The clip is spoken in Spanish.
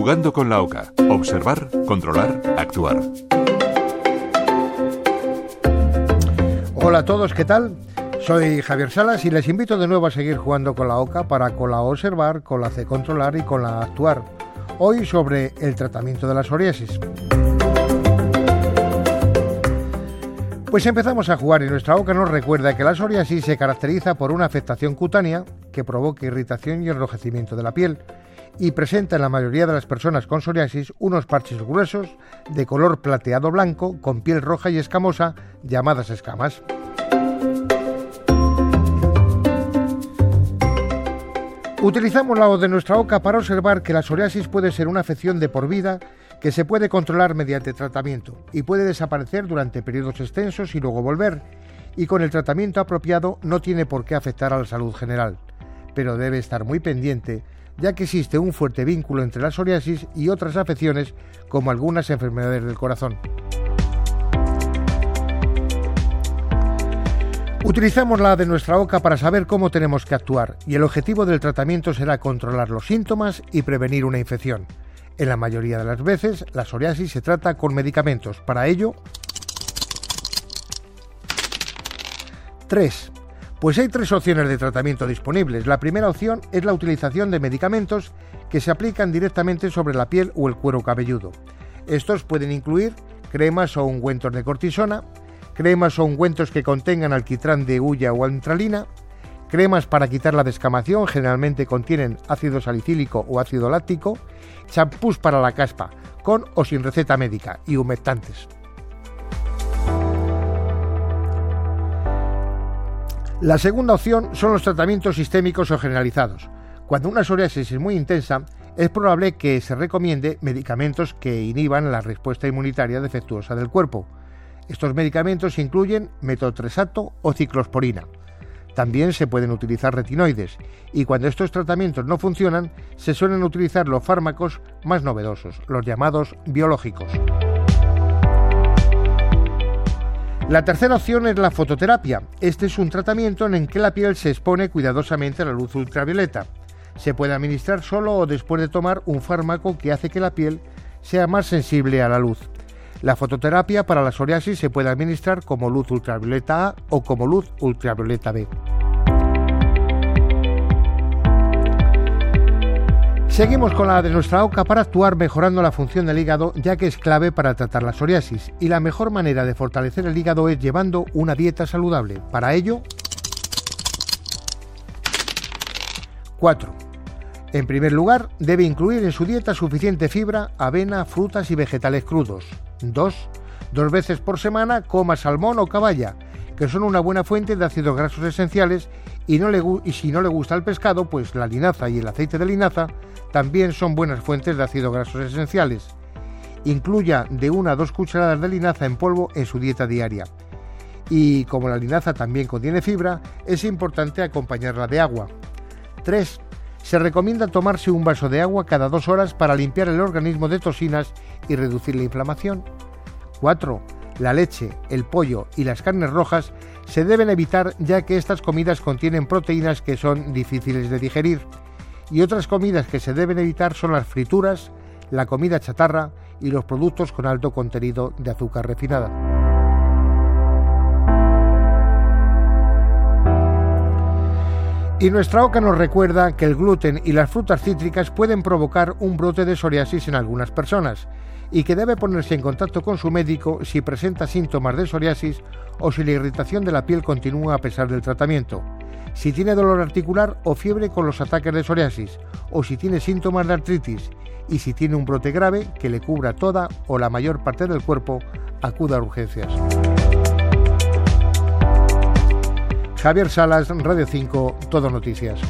Jugando con la OCA. Observar, controlar, actuar. Hola a todos, ¿qué tal? Soy Javier Salas y les invito de nuevo a seguir jugando con la OCA para con la observar, con la C controlar y con la actuar. Hoy sobre el tratamiento de la psoriasis. Pues empezamos a jugar y nuestra OCA nos recuerda que la psoriasis se caracteriza por una afectación cutánea que provoca irritación y enrojecimiento de la piel y presenta en la mayoría de las personas con psoriasis unos parches gruesos de color plateado blanco con piel roja y escamosa llamadas escamas. Utilizamos la voz de nuestra oca para observar que la psoriasis puede ser una afección de por vida que se puede controlar mediante tratamiento y puede desaparecer durante periodos extensos y luego volver, y con el tratamiento apropiado no tiene por qué afectar a la salud general, pero debe estar muy pendiente ya que existe un fuerte vínculo entre la psoriasis y otras afecciones como algunas enfermedades del corazón. Utilizamos la de nuestra boca para saber cómo tenemos que actuar y el objetivo del tratamiento será controlar los síntomas y prevenir una infección. En la mayoría de las veces, la psoriasis se trata con medicamentos. Para ello, 3. Pues hay tres opciones de tratamiento disponibles. La primera opción es la utilización de medicamentos que se aplican directamente sobre la piel o el cuero cabelludo. Estos pueden incluir cremas o ungüentos de cortisona, cremas o ungüentos que contengan alquitrán de hulla o antralina, cremas para quitar la descamación, generalmente contienen ácido salicílico o ácido láctico, champús para la caspa, con o sin receta médica, y humectantes. La segunda opción son los tratamientos sistémicos o generalizados. Cuando una psoriasis es muy intensa, es probable que se recomiende medicamentos que inhiban la respuesta inmunitaria defectuosa del cuerpo. Estos medicamentos incluyen metotrexato o ciclosporina. También se pueden utilizar retinoides y cuando estos tratamientos no funcionan, se suelen utilizar los fármacos más novedosos, los llamados biológicos. La tercera opción es la fototerapia. Este es un tratamiento en el que la piel se expone cuidadosamente a la luz ultravioleta. Se puede administrar solo o después de tomar un fármaco que hace que la piel sea más sensible a la luz. La fototerapia para la psoriasis se puede administrar como luz ultravioleta A o como luz ultravioleta B. Seguimos con la de nuestra OCA para actuar mejorando la función del hígado, ya que es clave para tratar la psoriasis. Y la mejor manera de fortalecer el hígado es llevando una dieta saludable. Para ello, 4. En primer lugar, debe incluir en su dieta suficiente fibra, avena, frutas y vegetales crudos. 2. Dos veces por semana coma salmón o caballa, que son una buena fuente de ácidos grasos esenciales y, no le, si no le gusta el pescado, pues la linaza y el aceite de linaza también son buenas fuentes de ácidos grasos esenciales. Incluya de una a dos cucharadas de linaza en polvo en su dieta diaria. Y como la linaza también contiene fibra, es importante acompañarla de agua. 3. Se recomienda tomarse un vaso de agua cada dos horas para limpiar el organismo de toxinas y reducir la inflamación. 4. La leche, el pollo y las carnes rojas se deben evitar ya que estas comidas contienen proteínas que son difíciles de digerir y otras comidas que se deben evitar son las frituras, la comida chatarra y los productos con alto contenido de azúcar refinada. Y nuestra OCA nos recuerda que el gluten y las frutas cítricas pueden provocar un brote de psoriasis en algunas personas y que debe ponerse en contacto con su médico si presenta síntomas de psoriasis o si la irritación de la piel continúa a pesar del tratamiento si tiene dolor articular o fiebre con los ataques de psoriasis, o si tiene síntomas de artritis, y si tiene un brote grave que le cubra toda o la mayor parte del cuerpo, acuda a urgencias. Javier Salas, Radio 5, Todo Noticias.